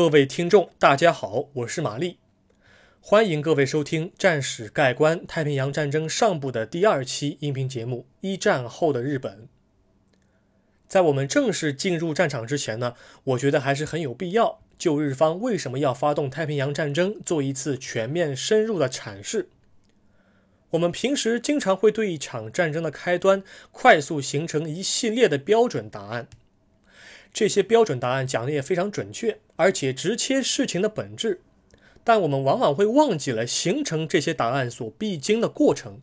各位听众，大家好，我是玛丽，欢迎各位收听《战史概观：太平洋战争上部》的第二期音频节目《一战后的日本》。在我们正式进入战场之前呢，我觉得还是很有必要就日方为什么要发动太平洋战争做一次全面深入的阐释。我们平时经常会对一场战争的开端快速形成一系列的标准答案，这些标准答案讲的也非常准确，而且直切事情的本质。但我们往往会忘记了形成这些答案所必经的过程。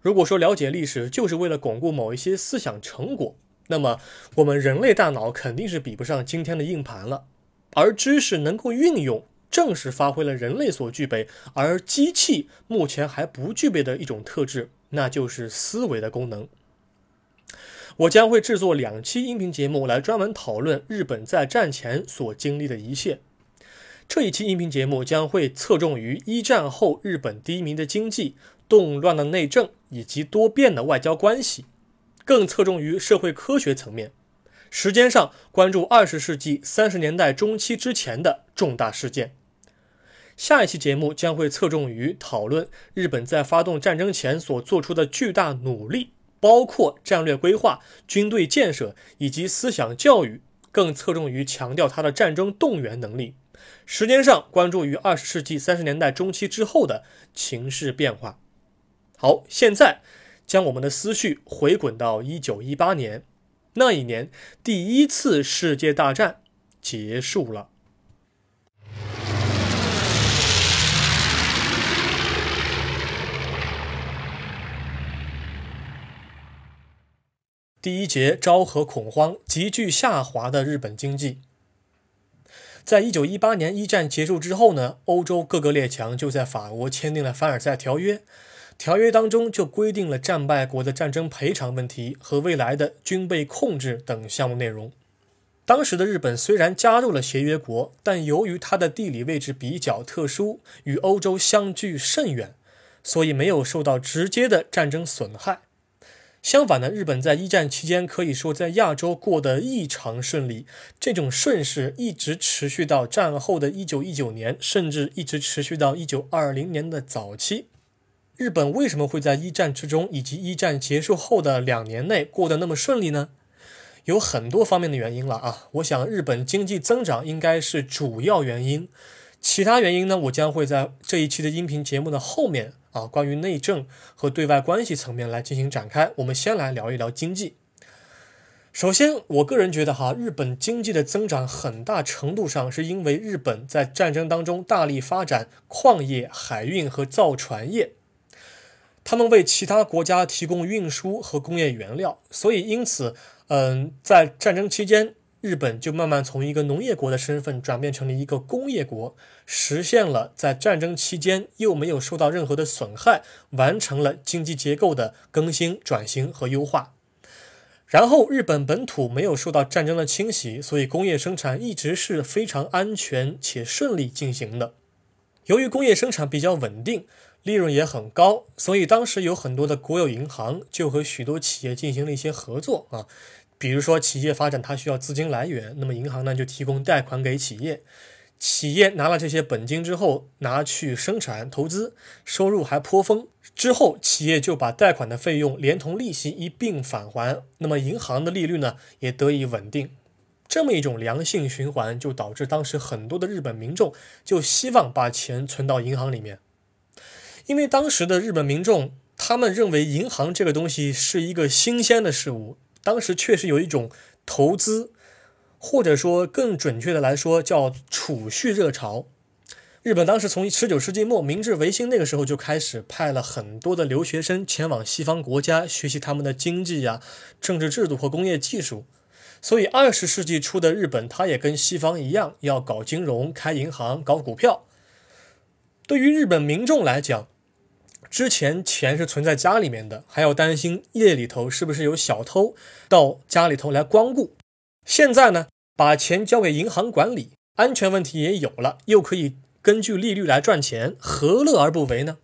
如果说了解历史就是为了巩固某一些思想成果，那么我们人类大脑肯定是比不上今天的硬盘了。而知识能够运用。正是发挥了人类所具备，而机器目前还不具备的一种特质，那就是思维的功能。我将会制作两期音频节目来专门讨论日本在战前所经历的一切。这一期音频节目将会侧重于一战后日本低迷的经济、动乱的内政以及多变的外交关系，更侧重于社会科学层面。时间上关注二十世纪三十年代中期之前的重大事件。下一期节目将会侧重于讨论日本在发动战争前所做出的巨大努力，包括战略规划、军队建设以及思想教育，更侧重于强调他的战争动员能力。时间上关注于二十世纪三十年代中期之后的情势变化。好，现在将我们的思绪回滚到一九一八年，那一年第一次世界大战结束了。第一节昭和恐慌急剧下滑的日本经济，在一九一八年一战结束之后呢，欧洲各个列强就在法国签订了凡尔赛条约，条约当中就规定了战败国的战争赔偿问题和未来的军备控制等项目内容。当时的日本虽然加入了协约国，但由于它的地理位置比较特殊，与欧洲相距甚远，所以没有受到直接的战争损害。相反呢，日本在一战期间可以说在亚洲过得异常顺利，这种顺势一直持续到战后的一九一九年，甚至一直持续到一九二零年的早期。日本为什么会在一战之中以及一战结束后的两年内过得那么顺利呢？有很多方面的原因了啊！我想日本经济增长应该是主要原因，其他原因呢，我将会在这一期的音频节目的后面。啊，关于内政和对外关系层面来进行展开，我们先来聊一聊经济。首先，我个人觉得哈，日本经济的增长很大程度上是因为日本在战争当中大力发展矿业、海运和造船业，他们为其他国家提供运输和工业原料，所以因此，嗯，在战争期间。日本就慢慢从一个农业国的身份转变成了一个工业国，实现了在战争期间又没有受到任何的损害，完成了经济结构的更新、转型和优化。然后，日本本土没有受到战争的侵袭，所以工业生产一直是非常安全且顺利进行的。由于工业生产比较稳定，利润也很高，所以当时有很多的国有银行就和许多企业进行了一些合作啊。比如说，企业发展它需要资金来源，那么银行呢就提供贷款给企业，企业拿了这些本金之后，拿去生产投资，收入还颇丰。之后，企业就把贷款的费用连同利息一并返还，那么银行的利率呢也得以稳定。这么一种良性循环，就导致当时很多的日本民众就希望把钱存到银行里面，因为当时的日本民众他们认为银行这个东西是一个新鲜的事物。当时确实有一种投资，或者说更准确的来说叫储蓄热潮。日本当时从十九世纪末明治维新那个时候就开始派了很多的留学生前往西方国家学习他们的经济呀、政治制度和工业技术。所以二十世纪初的日本，它也跟西方一样要搞金融、开银行、搞股票。对于日本民众来讲，之前钱是存在家里面的，还要担心夜里头是不是有小偷到家里头来光顾。现在呢，把钱交给银行管理，安全问题也有了，又可以根据利率来赚钱，何乐而不为呢？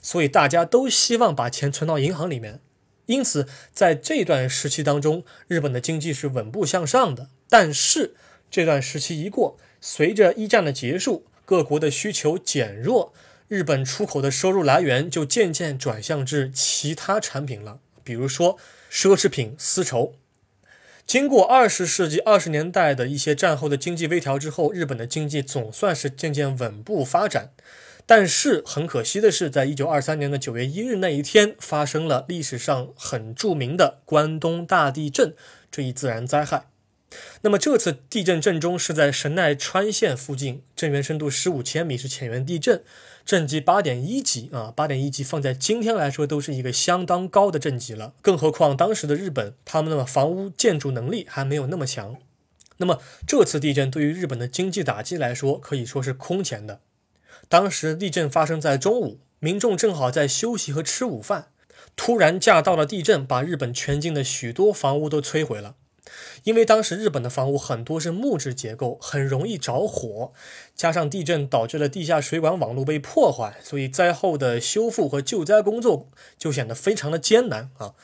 所以大家都希望把钱存到银行里面。因此，在这段时期当中，日本的经济是稳步向上的。但是这段时期一过，随着一战的结束，各国的需求减弱，日本出口的收入来源就渐渐转向至其他产品了，比如说奢侈品、丝绸。经过二十世纪二十年代的一些战后的经济微调之后，日本的经济总算是渐渐稳步发展。但是很可惜的是，在一九二三年的九月一日那一天，发生了历史上很著名的关东大地震这一自然灾害。那么这次地震震中是在神奈川县附近，震源深度十五千米，是浅源地震。震级八点一级啊，八点一级放在今天来说都是一个相当高的震级了。更何况当时的日本，他们的房屋建筑能力还没有那么强。那么这次地震对于日本的经济打击来说，可以说是空前的。当时地震发生在中午，民众正好在休息和吃午饭，突然驾到了地震，把日本全境的许多房屋都摧毁了。因为当时日本的房屋很多是木质结构，很容易着火，加上地震导致了地下水管网络被破坏，所以灾后的修复和救灾工作就显得非常的艰难啊。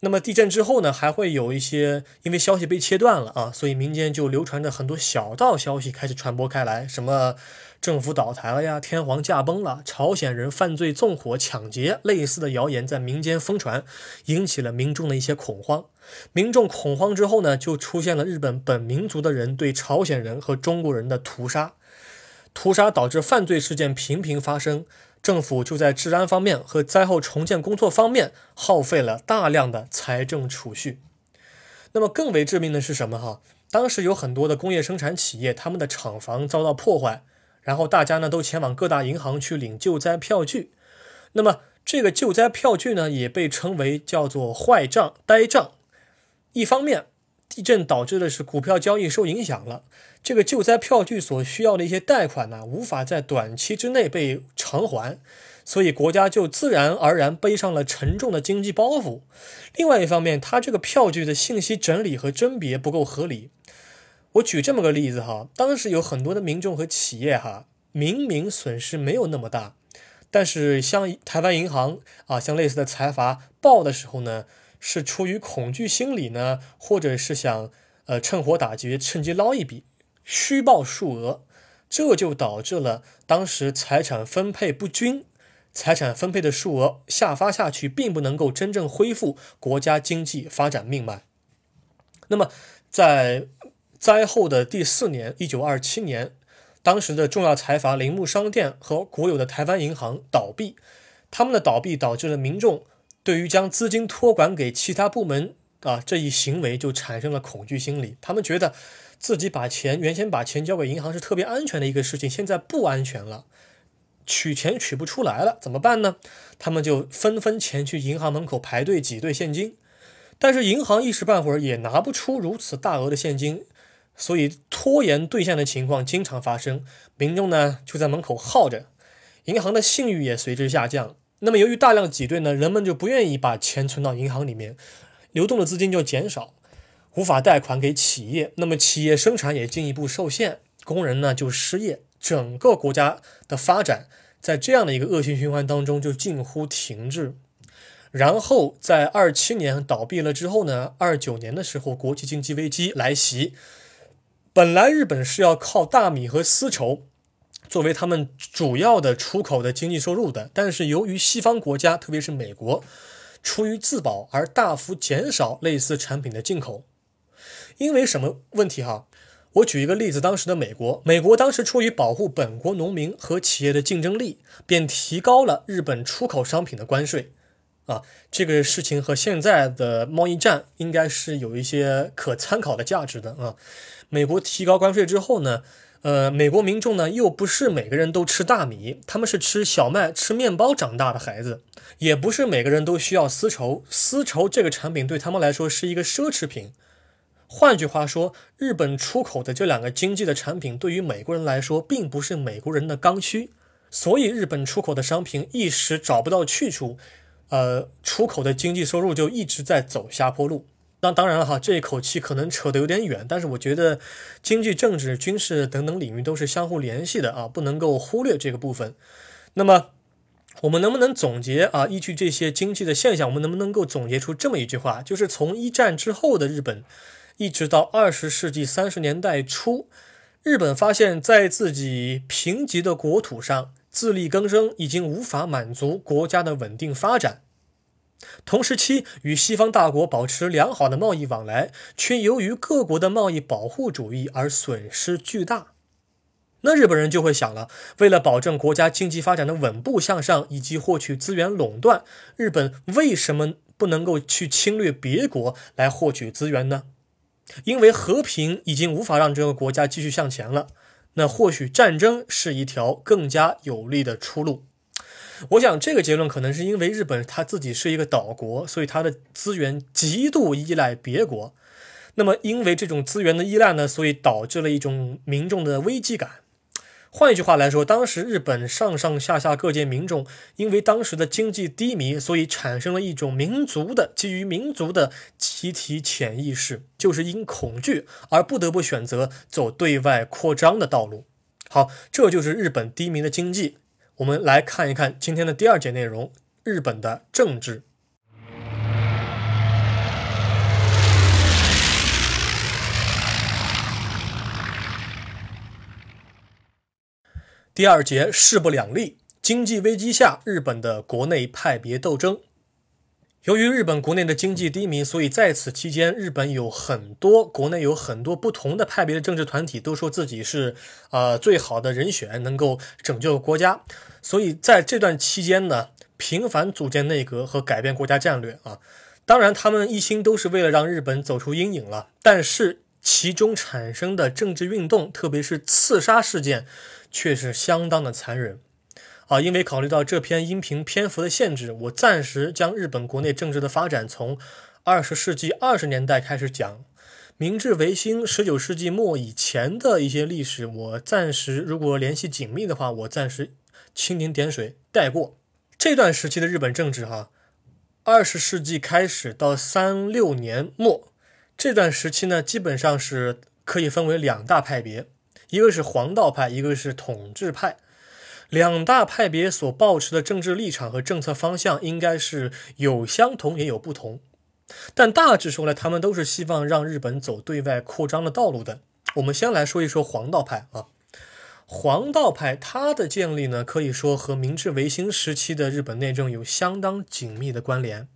那么地震之后呢，还会有一些因为消息被切断了啊，所以民间就流传着很多小道消息开始传播开来，什么。政府倒台了呀，天皇驾崩了，朝鲜人犯罪纵火抢劫，类似的谣言在民间疯传，引起了民众的一些恐慌。民众恐慌之后呢，就出现了日本本民族的人对朝鲜人和中国人的屠杀，屠杀导致犯罪事件频频发生，政府就在治安方面和灾后重建工作方面耗费了大量的财政储蓄。那么更为致命的是什么？哈，当时有很多的工业生产企业，他们的厂房遭到破坏。然后大家呢都前往各大银行去领救灾票据，那么这个救灾票据呢也被称为叫做坏账、呆账。一方面，地震导致的是股票交易受影响了，这个救灾票据所需要的一些贷款呢无法在短期之内被偿还，所以国家就自然而然背上了沉重的经济包袱。另外一方面，它这个票据的信息整理和甄别不够合理。我举这么个例子哈，当时有很多的民众和企业哈，明明损失没有那么大，但是像台湾银行啊，像类似的财阀报的时候呢，是出于恐惧心理呢，或者是想呃趁火打劫，趁机捞一笔，虚报数额，这就导致了当时财产分配不均，财产分配的数额下发下去，并不能够真正恢复国家经济发展命脉。那么在灾后的第四年，一九二七年，当时的重要财阀铃木商店和国有的台湾银行倒闭，他们的倒闭导致了民众对于将资金托管给其他部门啊这一行为就产生了恐惧心理。他们觉得自己把钱原先把钱交给银行是特别安全的一个事情，现在不安全了，取钱取不出来了，怎么办呢？他们就纷纷前去银行门口排队挤兑现金，但是银行一时半会儿也拿不出如此大额的现金。所以拖延兑现的情况经常发生，民众呢就在门口耗着，银行的信誉也随之下降。那么由于大量挤兑呢，人们就不愿意把钱存到银行里面，流动的资金就减少，无法贷款给企业，那么企业生产也进一步受限，工人呢就失业，整个国家的发展在这样的一个恶性循环当中就近乎停滞。然后在二七年倒闭了之后呢，二九年的时候国际经济危机来袭。本来日本是要靠大米和丝绸作为他们主要的出口的经济收入的，但是由于西方国家，特别是美国，出于自保而大幅减少类似产品的进口。因为什么问题哈？我举一个例子，当时的美国，美国当时出于保护本国农民和企业的竞争力，便提高了日本出口商品的关税。啊，这个事情和现在的贸易战应该是有一些可参考的价值的啊。美国提高关税之后呢，呃，美国民众呢又不是每个人都吃大米，他们是吃小麦、吃面包长大的孩子，也不是每个人都需要丝绸，丝绸这个产品对他们来说是一个奢侈品。换句话说，日本出口的这两个经济的产品对于美国人来说并不是美国人的刚需，所以日本出口的商品一时找不到去处，呃，出口的经济收入就一直在走下坡路。那当然了哈，这一口气可能扯得有点远，但是我觉得经济、政治、军事等等领域都是相互联系的啊，不能够忽略这个部分。那么我们能不能总结啊？依据这些经济的现象，我们能不能够总结出这么一句话？就是从一战之后的日本，一直到二十世纪三十年代初，日本发现，在自己贫瘠的国土上自力更生已经无法满足国家的稳定发展。同时期与西方大国保持良好的贸易往来，却由于各国的贸易保护主义而损失巨大。那日本人就会想了：为了保证国家经济发展的稳步向上，以及获取资源垄断，日本为什么不能够去侵略别国来获取资源呢？因为和平已经无法让这个国家继续向前了。那或许战争是一条更加有利的出路。我想这个结论可能是因为日本它自己是一个岛国，所以它的资源极度依赖别国。那么因为这种资源的依赖呢，所以导致了一种民众的危机感。换一句话来说，当时日本上上下下各界民众因为当时的经济低迷，所以产生了一种民族的基于民族的集体潜意识，就是因恐惧而不得不选择走对外扩张的道路。好，这就是日本低迷的经济。我们来看一看今天的第二节内容：日本的政治。第二节势不两立，经济危机下日本的国内派别斗争。由于日本国内的经济低迷，所以在此期间，日本有很多国内有很多不同的派别的政治团体都说自己是呃最好的人选，能够拯救国家。所以在这段期间呢，频繁组建内阁和改变国家战略啊。当然，他们一心都是为了让日本走出阴影了。但是其中产生的政治运动，特别是刺杀事件，却是相当的残忍啊。因为考虑到这篇音频篇幅的限制，我暂时将日本国内政治的发展从二十世纪二十年代开始讲，明治维新、十九世纪末以前的一些历史，我暂时如果联系紧密的话，我暂时。蜻蜓点水带过这段时期的日本政治，哈，二十世纪开始到三六年末这段时期呢，基本上是可以分为两大派别，一个是皇道派，一个是统治派。两大派别所抱持的政治立场和政策方向应该是有相同也有不同，但大致说来，他们都是希望让日本走对外扩张的道路的。我们先来说一说皇道派啊。黄道派它的建立呢，可以说和明治维新时期的日本内政有相当紧密的关联。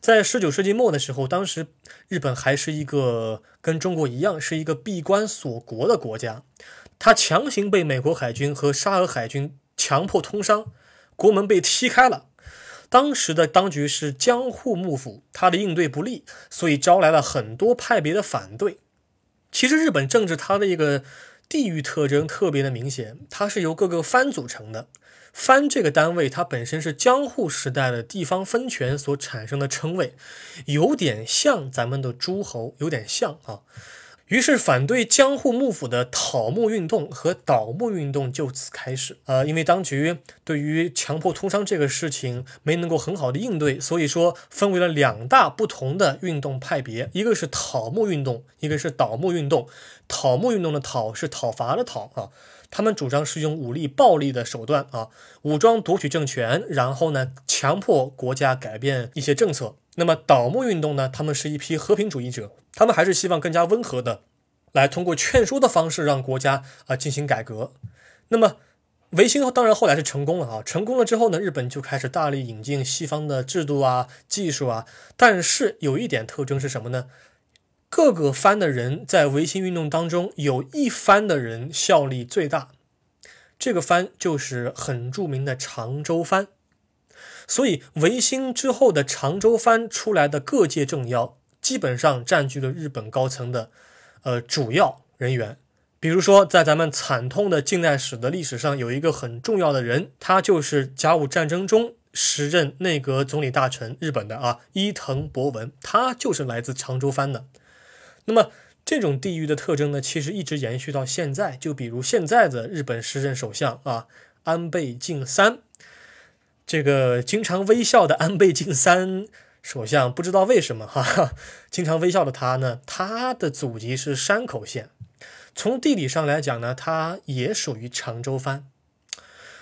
在十九世纪末的时候，当时日本还是一个跟中国一样是一个闭关锁国的国家，他强行被美国海军和沙俄海军强迫通商，国门被踢开了。当时的当局是江户幕府，他的应对不利，所以招来了很多派别的反对。其实日本政治它的一个。地域特征特别的明显，它是由各个藩组成的。藩这个单位，它本身是江户时代的地方分权所产生的称谓，有点像咱们的诸侯，有点像啊。于是，反对江户幕府的讨幕运动和倒幕运动就此开始。呃，因为当局对于强迫通商这个事情没能够很好的应对，所以说分为了两大不同的运动派别，一个是讨幕运动，一个是倒幕运动。讨幕运动的讨是讨伐的讨啊，他们主张是用武力暴力的手段啊，武装夺取政权，然后呢，强迫国家改变一些政策。那么倒幕运动呢？他们是一批和平主义者，他们还是希望更加温和的，来通过劝说的方式让国家啊进行改革。那么维新当然后来是成功了啊，成功了之后呢，日本就开始大力引进西方的制度啊、技术啊。但是有一点特征是什么呢？各个藩的人在维新运动当中，有一藩的人效力最大，这个藩就是很著名的长州藩。所以，维新之后的长州藩出来的各界政要，基本上占据了日本高层的，呃，主要人员。比如说，在咱们惨痛的近代史的历史上，有一个很重要的人，他就是甲午战争中时任内阁总理大臣日本的啊伊藤博文，他就是来自长州藩的。那么，这种地域的特征呢，其实一直延续到现在。就比如现在的日本时任首相啊安倍晋三。这个经常微笑的安倍晋三首相，不知道为什么哈，经常微笑的他呢，他的祖籍是山口县，从地理上来讲呢，他也属于长州藩，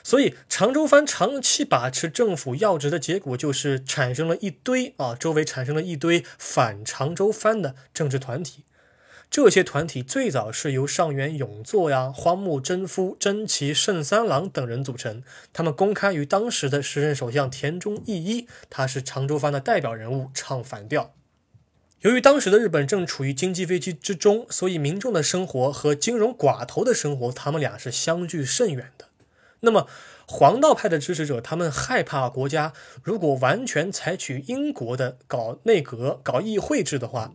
所以长州藩长期把持政府要职的结果，就是产生了一堆啊，周围产生了一堆反长州藩的政治团体。这些团体最早是由上元永作呀、荒木贞夫、真崎胜三郎等人组成。他们公开与当时的时任首相田中义一，他是长州藩的代表人物，唱反调。由于当时的日本正处于经济危机之中，所以民众的生活和金融寡头的生活，他们俩是相距甚远的。那么，黄道派的支持者，他们害怕国家如果完全采取英国的搞内阁、搞议会制的话，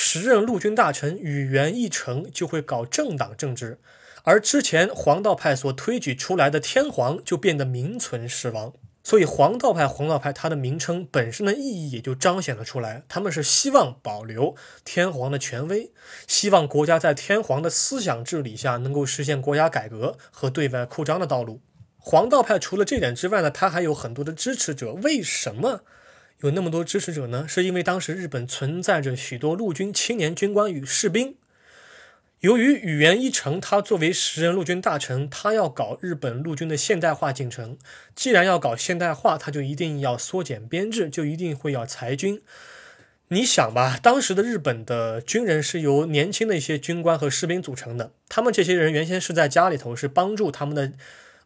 时任陆军大臣宇垣义成就会搞政党政治，而之前黄道派所推举出来的天皇就变得名存实亡。所以，黄道派、黄道派，它的名称本身的意义也就彰显了出来。他们是希望保留天皇的权威，希望国家在天皇的思想治理下能够实现国家改革和对外扩张的道路。黄道派除了这点之外呢，他还有很多的支持者。为什么有那么多支持者呢？是因为当时日本存在着许多陆军青年军官与士兵。由于宇垣一成，他作为时任陆军大臣，他要搞日本陆军的现代化进程。既然要搞现代化，他就一定要缩减编制，就一定会要裁军。你想吧，当时的日本的军人是由年轻的一些军官和士兵组成的，他们这些人原先是在家里头是帮助他们的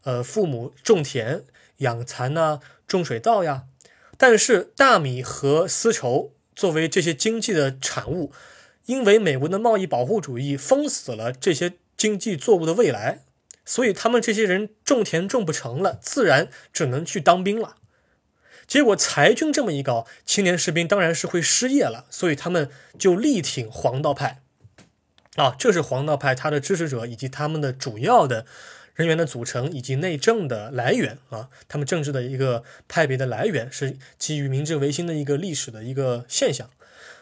呃父母种田、养蚕呐、种水稻呀。但是大米和丝绸作为这些经济的产物。因为美国的贸易保护主义封死了这些经济作物的未来，所以他们这些人种田种不成了，自然只能去当兵了。结果裁军这么一搞，青年士兵当然是会失业了，所以他们就力挺黄道派。啊，这是黄道派他的支持者以及他们的主要的人员的组成以及内政的来源啊，他们政治的一个派别的来源是基于明治维新的一个历史的一个现象。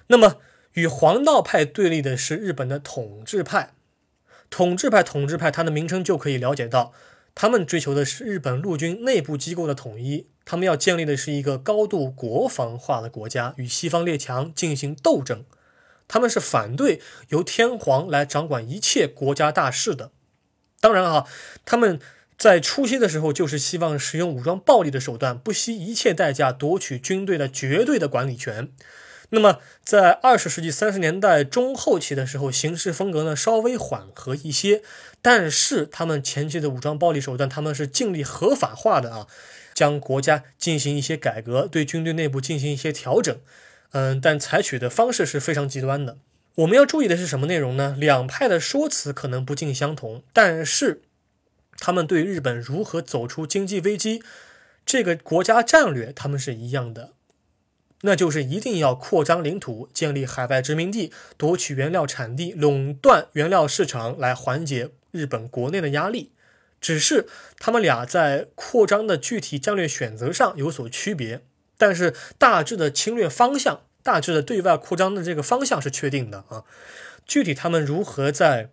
那么。与黄道派对立的是日本的统治派，统治派，统治派，它的名称就可以了解到，他们追求的是日本陆军内部机构的统一，他们要建立的是一个高度国防化的国家，与西方列强进行斗争，他们是反对由天皇来掌管一切国家大事的。当然啊，他们在初期的时候就是希望使用武装暴力的手段，不惜一切代价夺取军队的绝对的管理权。那么，在二十世纪三十年代中后期的时候，行事风格呢稍微缓和一些，但是他们前期的武装暴力手段，他们是尽力合法化的啊，将国家进行一些改革，对军队内部进行一些调整，嗯，但采取的方式是非常极端的。我们要注意的是什么内容呢？两派的说辞可能不尽相同，但是他们对日本如何走出经济危机这个国家战略，他们是一样的。那就是一定要扩张领土，建立海外殖民地，夺取原料产地，垄断原料市场，来缓解日本国内的压力。只是他们俩在扩张的具体战略选择上有所区别，但是大致的侵略方向、大致的对外扩张的这个方向是确定的啊。具体他们如何在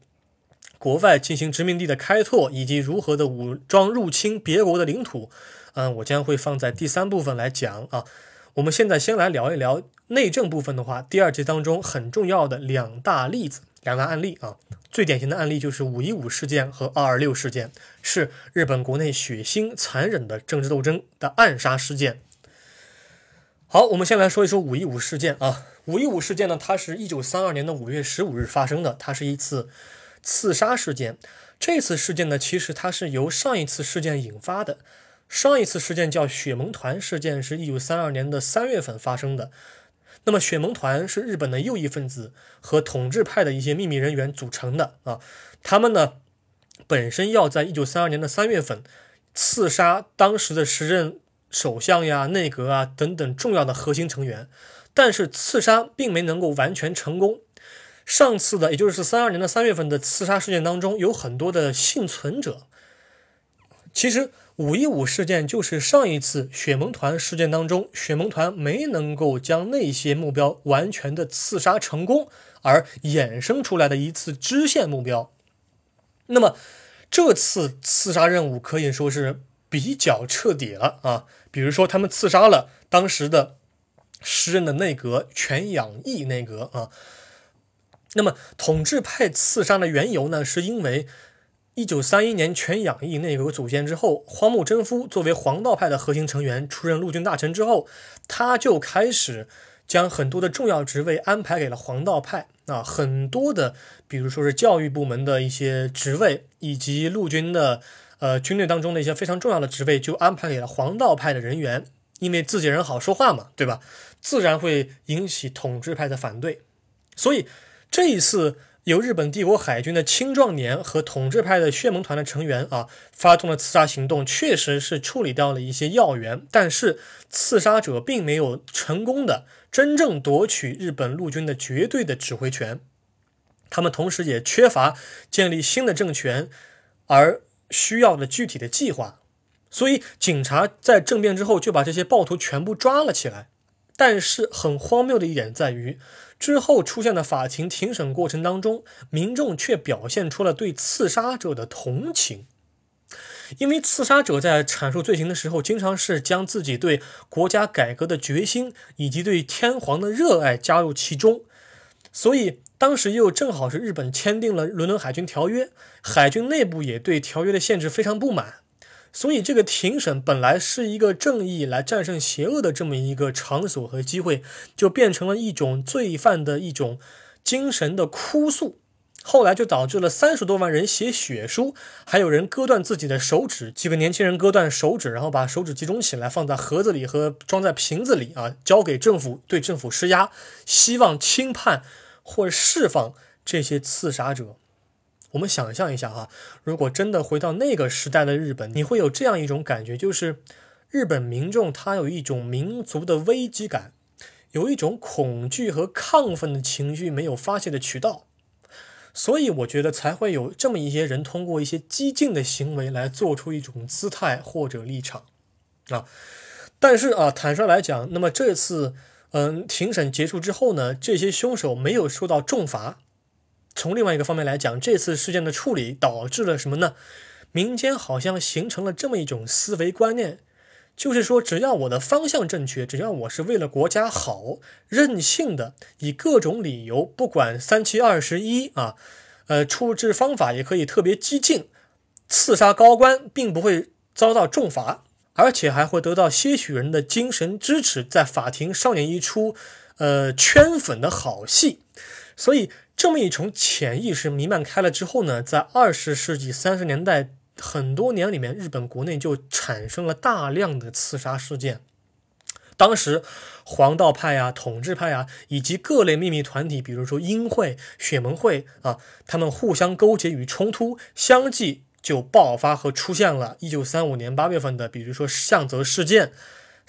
国外进行殖民地的开拓，以及如何的武装入侵别国的领土，嗯，我将会放在第三部分来讲啊。我们现在先来聊一聊内政部分的话，第二节当中很重要的两大例子、两大案例啊，最典型的案例就是五一五事件和二二六事件，是日本国内血腥残忍的政治斗争的暗杀事件。好，我们先来说一说五一五事件啊，五一五事件呢，它是一九三二年的五月十五日发生的，它是一次刺杀事件。这次事件呢，其实它是由上一次事件引发的。上一次事件叫雪盟团事件，是一九三二年的三月份发生的。那么雪盟团是日本的右翼分子和统治派的一些秘密人员组成的啊。他们呢本身要在一九三二年的三月份刺杀当时的时任首相呀、内阁啊等等重要的核心成员，但是刺杀并没能够完全成功。上次的，也就是三二年的三月份的刺杀事件当中，有很多的幸存者。其实。五一五事件就是上一次雪盟团事件当中，雪盟团没能够将那些目标完全的刺杀成功，而衍生出来的一次支线目标。那么这次刺杀任务可以说是比较彻底了啊！比如说，他们刺杀了当时的时任的内阁全养义内阁啊。那么统治派刺杀的缘由呢，是因为。一九三一年全养义内阁组建之后，荒木贞夫作为黄道派的核心成员出任陆军大臣之后，他就开始将很多的重要职位安排给了黄道派。啊，很多的，比如说是教育部门的一些职位，以及陆军的呃军队当中的一些非常重要的职位，就安排给了黄道派的人员，因为自己人好说话嘛，对吧？自然会引起统治派的反对，所以这一次。由日本帝国海军的青壮年和统治派的血盟团的成员啊，发动了刺杀行动，确实是处理掉了一些要员，但是刺杀者并没有成功的真正夺取日本陆军的绝对的指挥权。他们同时也缺乏建立新的政权而需要的具体的计划，所以警察在政变之后就把这些暴徒全部抓了起来。但是很荒谬的一点在于。之后出现的法庭庭审过程当中，民众却表现出了对刺杀者的同情，因为刺杀者在阐述罪行的时候，经常是将自己对国家改革的决心以及对天皇的热爱加入其中，所以当时又正好是日本签订了伦敦海军条约，海军内部也对条约的限制非常不满。所以，这个庭审本来是一个正义来战胜邪恶的这么一个场所和机会，就变成了一种罪犯的一种精神的哭诉。后来就导致了三十多万人写血书，还有人割断自己的手指。几个年轻人割断手指，然后把手指集中起来，放在盒子里和装在瓶子里啊，交给政府，对政府施压，希望轻判或者释放这些刺杀者。我们想象一下哈，如果真的回到那个时代的日本，你会有这样一种感觉，就是日本民众他有一种民族的危机感，有一种恐惧和亢奋的情绪没有发泄的渠道，所以我觉得才会有这么一些人通过一些激进的行为来做出一种姿态或者立场啊。但是啊，坦率来讲，那么这次嗯庭审结束之后呢，这些凶手没有受到重罚。从另外一个方面来讲，这次事件的处理导致了什么呢？民间好像形成了这么一种思维观念，就是说，只要我的方向正确，只要我是为了国家好，任性的以各种理由，不管三七二十一啊，呃，处置方法也可以特别激进，刺杀高官，并不会遭到重罚，而且还会得到些许人的精神支持，在法庭上演一出呃圈粉的好戏，所以。这么一种潜意识弥漫开了之后呢，在二十世纪三十年代很多年里面，日本国内就产生了大量的刺杀事件。当时黄道派呀、统治派呀，以及各类秘密团体，比如说英会、血盟会啊，他们互相勾结与冲突，相继就爆发和出现了。一九三五年八月份的，比如说向泽事件。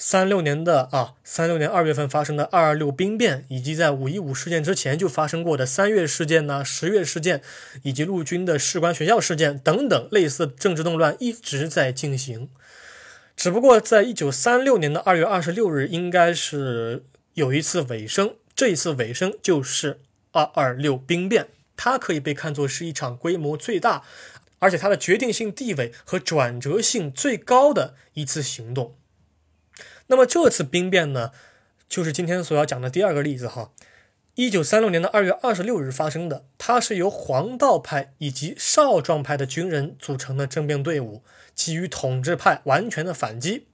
三六年的啊，三六年二月份发生的二二六兵变，以及在五一五事件之前就发生过的三月事件呐、十月事件，以及陆军的士官学校事件等等类似政治动乱一直在进行。只不过在一九三六年的二月二十六日，应该是有一次尾声，这一次尾声就是二二六兵变，它可以被看作是一场规模最大，而且它的决定性地位和转折性最高的一次行动。那么这次兵变呢，就是今天所要讲的第二个例子哈。一九三六年的二月二十六日发生的，它是由黄道派以及少壮派的军人组成的政变队伍，基于统治派完全的反击。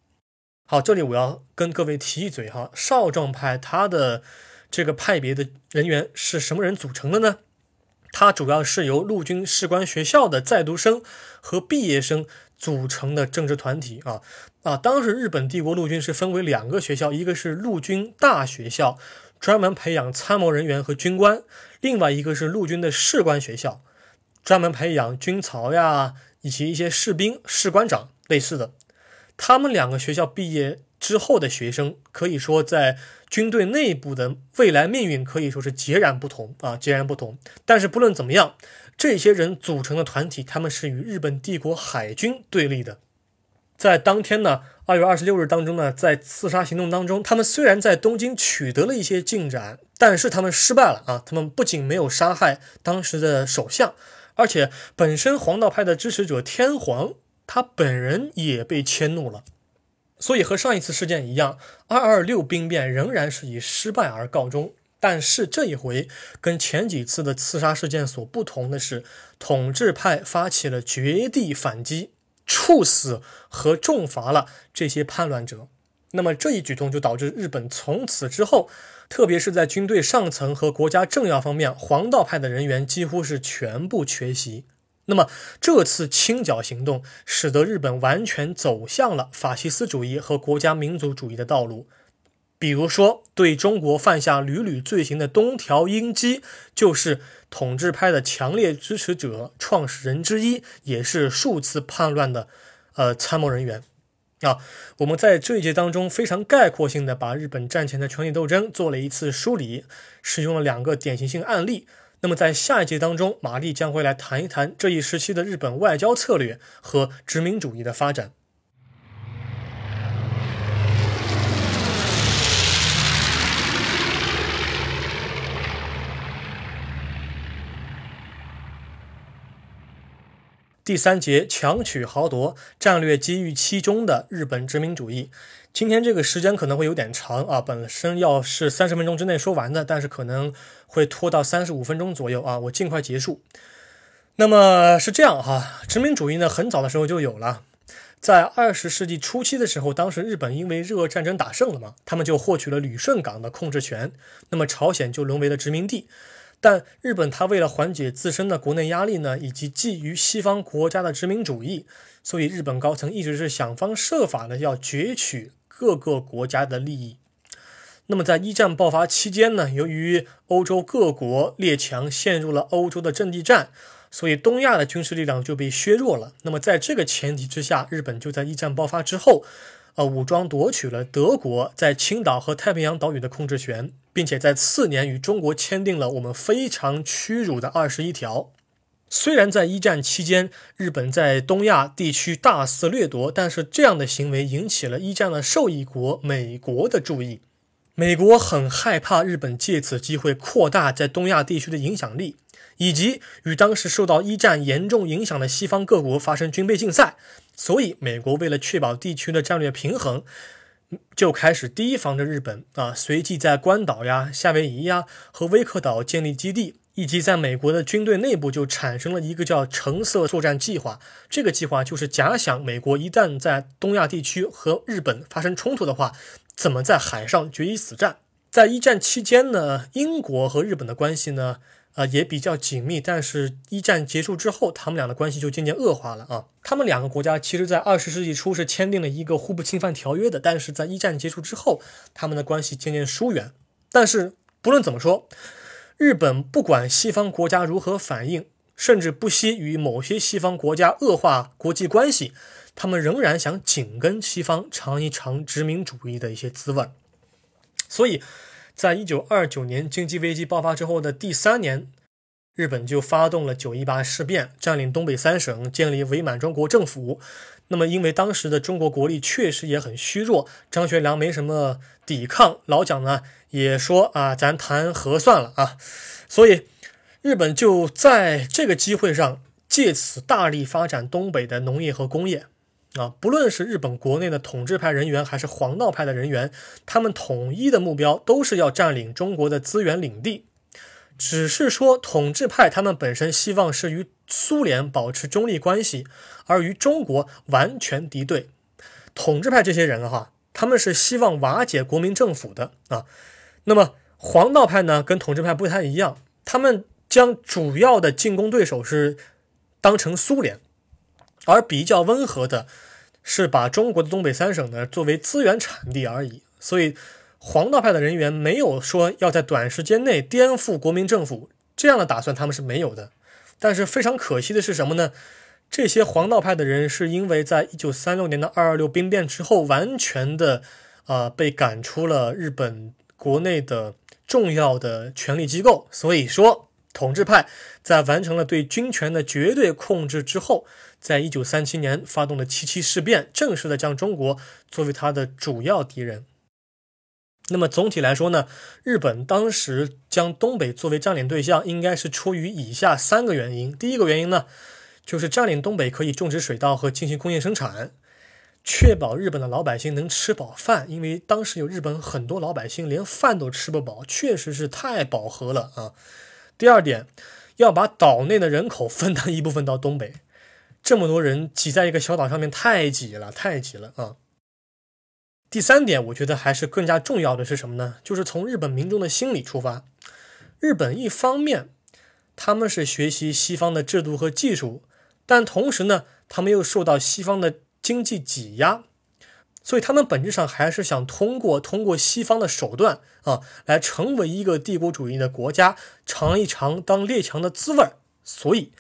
好，这里我要跟各位提一嘴哈，少壮派它的这个派别的人员是什么人组成的呢？它主要是由陆军士官学校的在读生和毕业生组成的政治团体啊。啊，当时日本帝国陆军是分为两个学校，一个是陆军大学校，专门培养参谋人员和军官；另外一个是陆军的士官学校，专门培养军曹呀，以及一些士兵、士官长类似的。他们两个学校毕业之后的学生，可以说在军队内部的未来命运可以说是截然不同啊，截然不同。但是不论怎么样，这些人组成的团体，他们是与日本帝国海军对立的。在当天呢，二月二十六日当中呢，在刺杀行动当中，他们虽然在东京取得了一些进展，但是他们失败了啊！他们不仅没有杀害当时的首相，而且本身黄道派的支持者天皇他本人也被迁怒了。所以和上一次事件一样，二二六兵变仍然是以失败而告终。但是这一回跟前几次的刺杀事件所不同的是，统治派发起了绝地反击。处死和重罚了这些叛乱者，那么这一举动就导致日本从此之后，特别是在军队上层和国家政要方面，黄道派的人员几乎是全部缺席。那么这次清剿行动使得日本完全走向了法西斯主义和国家民族主义的道路。比如说，对中国犯下屡屡罪行的东条英机，就是统治派的强烈支持者、创始人之一，也是数次叛乱的呃参谋人员。啊，我们在这一节当中非常概括性的把日本战前的权力斗争做了一次梳理，使用了两个典型性案例。那么在下一节当中，玛丽将会来谈一谈这一时期的日本外交策略和殖民主义的发展。第三节强取豪夺，战略机遇期中的日本殖民主义。今天这个时间可能会有点长啊，本身要是三十分钟之内说完的，但是可能会拖到三十五分钟左右啊，我尽快结束。那么是这样哈，殖民主义呢，很早的时候就有了，在二十世纪初期的时候，当时日本因为日俄战争打胜了嘛，他们就获取了旅顺港的控制权，那么朝鲜就沦为了殖民地。但日本它为了缓解自身的国内压力呢，以及觊觎西方国家的殖民主义，所以日本高层一直是想方设法的要攫取各个国家的利益。那么在一战爆发期间呢，由于欧洲各国列强陷入了欧洲的阵地战，所以东亚的军事力量就被削弱了。那么在这个前提之下，日本就在一战爆发之后。呃，武装夺取了德国在青岛和太平洋岛屿的控制权，并且在次年与中国签订了我们非常屈辱的二十一条。虽然在一战期间，日本在东亚地区大肆掠夺，但是这样的行为引起了一战的受益国美国的注意。美国很害怕日本借此机会扩大在东亚地区的影响力。以及与当时受到一战严重影响的西方各国发生军备竞赛，所以美国为了确保地区的战略平衡，就开始提防着日本啊，随即在关岛呀、夏威夷呀和威克岛建立基地，以及在美国的军队内部就产生了一个叫橙色作战计划。这个计划就是假想美国一旦在东亚地区和日本发生冲突的话，怎么在海上决一死战。在一战期间呢，英国和日本的关系呢？啊，也比较紧密，但是一战结束之后，他们俩的关系就渐渐恶化了啊。他们两个国家其实，在二十世纪初是签订了一个互不侵犯条约的，但是在一战结束之后，他们的关系渐渐疏远。但是不论怎么说，日本不管西方国家如何反应，甚至不惜与某些西方国家恶化国际关系，他们仍然想紧跟西方尝一尝殖民主义的一些滋味。所以。在一九二九年经济危机爆发之后的第三年，日本就发动了九一八事变，占领东北三省，建立伪满洲国政府。那么，因为当时的中国国力确实也很虚弱，张学良没什么抵抗，老蒋呢也说啊，咱谈和算了啊。所以，日本就在这个机会上，借此大力发展东北的农业和工业。啊，不论是日本国内的统治派人员，还是黄道派的人员，他们统一的目标都是要占领中国的资源领地。只是说，统治派他们本身希望是与苏联保持中立关系，而与中国完全敌对。统治派这些人哈，他们是希望瓦解国民政府的啊。那么黄道派呢，跟统治派不太一样，他们将主要的进攻对手是当成苏联。而比较温和的，是把中国的东北三省呢作为资源产地而已。所以，黄道派的人员没有说要在短时间内颠覆国民政府这样的打算，他们是没有的。但是非常可惜的是什么呢？这些黄道派的人是因为在一九三六年的二二六兵变之后，完全的啊被赶出了日本国内的重要的权力机构。所以说，统治派在完成了对军权的绝对控制之后。在一九三七年发动的七七事变，正式的将中国作为他的主要敌人。那么总体来说呢，日本当时将东北作为占领对象，应该是出于以下三个原因。第一个原因呢，就是占领东北可以种植水稻和进行工业生产，确保日本的老百姓能吃饱饭。因为当时有日本很多老百姓连饭都吃不饱，确实是太饱和了啊。第二点，要把岛内的人口分担一部分到东北。这么多人挤在一个小岛上面，太挤了，太挤了啊！第三点，我觉得还是更加重要的是什么呢？就是从日本民众的心理出发，日本一方面他们是学习西方的制度和技术，但同时呢，他们又受到西方的经济挤压，所以他们本质上还是想通过通过西方的手段啊，来成为一个帝国主义的国家，尝一尝当列强的滋味儿。所以，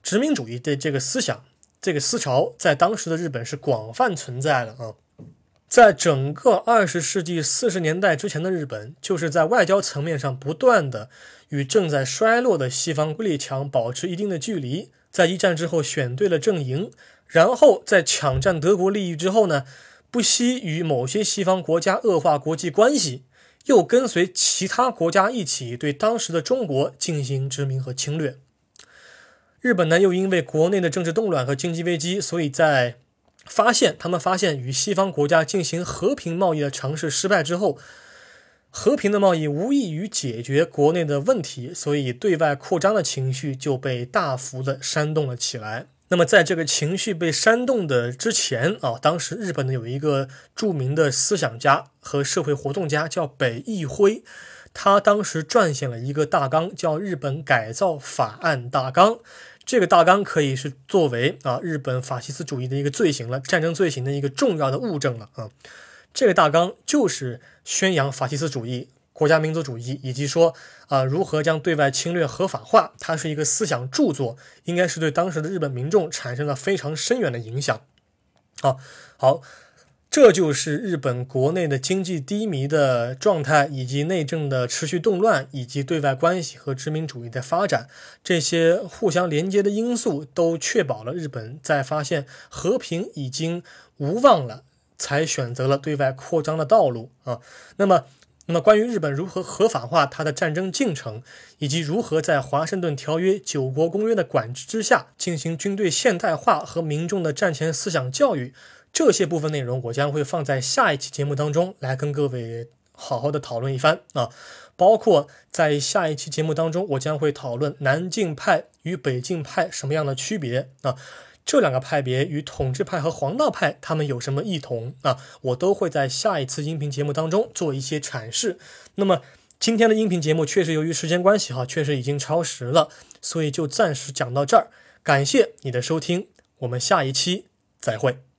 殖民主义的这个思想、这个思潮在当时的日本是广泛存在的啊。在整个二十世纪四十年代之前的日本，就是在外交层面上不断的与正在衰落的西方列强保持一定的距离。在一战之后选对了阵营，然后在抢占德国利益之后呢，不惜与某些西方国家恶化国际关系，又跟随其他国家一起对当时的中国进行殖民和侵略。日本呢，又因为国内的政治动乱和经济危机，所以在发现，他们发现与西方国家进行和平贸易的尝试失败之后，和平的贸易无异于解决国内的问题，所以对外扩张的情绪就被大幅的煽动了起来。那么，在这个情绪被煽动的之前啊，当时日本呢有一个著名的思想家和社会活动家叫北义辉，他当时撰写了一个大纲，叫《日本改造法案大纲》。这个大纲可以是作为啊日本法西斯主义的一个罪行了，战争罪行的一个重要的物证了啊。这个大纲就是宣扬法西斯主义、国家民族主义，以及说啊如何将对外侵略合法化。它是一个思想著作，应该是对当时的日本民众产生了非常深远的影响。啊，好。这就是日本国内的经济低迷的状态，以及内政的持续动乱，以及对外关系和殖民主义的发展，这些互相连接的因素，都确保了日本在发现和平已经无望了，才选择了对外扩张的道路啊。那么，那么关于日本如何合法化它的战争进程，以及如何在华盛顿条约、九国公约的管制之下进行军队现代化和民众的战前思想教育。这些部分内容我将会放在下一期节目当中来跟各位好好的讨论一番啊，包括在下一期节目当中，我将会讨论南晋派与北晋派什么样的区别啊，这两个派别与统治派和黄道派他们有什么异同啊，我都会在下一次音频节目当中做一些阐释。那么今天的音频节目确实由于时间关系哈，确实已经超时了，所以就暂时讲到这儿，感谢你的收听，我们下一期再会。